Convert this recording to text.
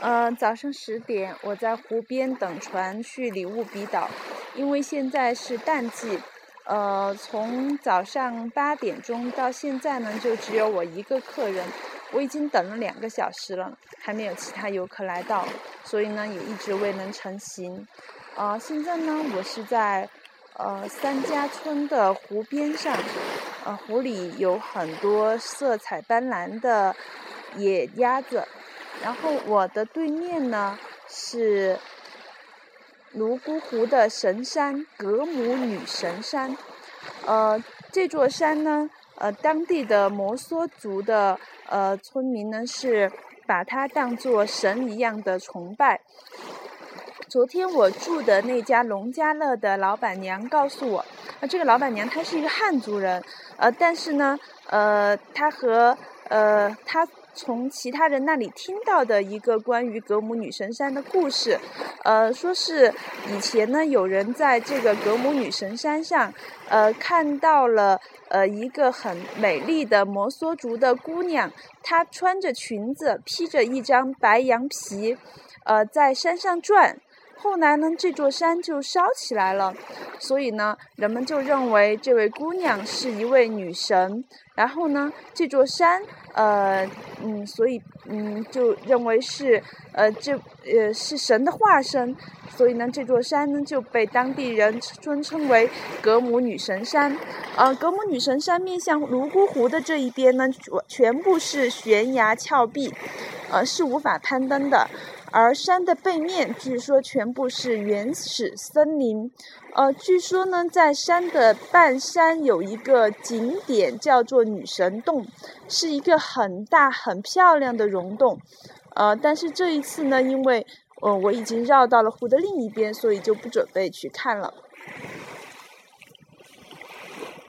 呃，早上十点，我在湖边等船去里务比岛，因为现在是淡季，呃，从早上八点钟到现在呢，就只有我一个客人，我已经等了两个小时了，还没有其他游客来到，所以呢，也一直未能成行。呃，现在呢，我是在呃三家村的湖边上，呃，湖里有很多色彩斑斓的野鸭子。然后我的对面呢是泸沽湖的神山格姆女神山，呃，这座山呢，呃，当地的摩梭族的呃村民呢是把它当作神一样的崇拜。昨天我住的那家农家乐的老板娘告诉我，啊，这个老板娘她是一个汉族人，呃，但是呢，呃，她和呃她。从其他人那里听到的一个关于格姆女神山的故事，呃，说是以前呢有人在这个格姆女神山上，呃，看到了呃一个很美丽的摩梭族的姑娘，她穿着裙子，披着一张白羊皮，呃，在山上转。后来呢，这座山就烧起来了，所以呢，人们就认为这位姑娘是一位女神。然后呢，这座山，呃，嗯，所以，嗯，就认为是，呃，这，呃，是神的化身。所以呢，这座山呢就被当地人尊称为格姆女神山。呃，格姆女神山面向泸沽湖的这一边呢，全部是悬崖峭壁，呃，是无法攀登的。而山的背面，据说全部是原始森林。呃，据说呢，在山的半山有一个景点叫做女神洞，是一个很大很漂亮的溶洞。呃，但是这一次呢，因为呃我已经绕到了湖的另一边，所以就不准备去看了。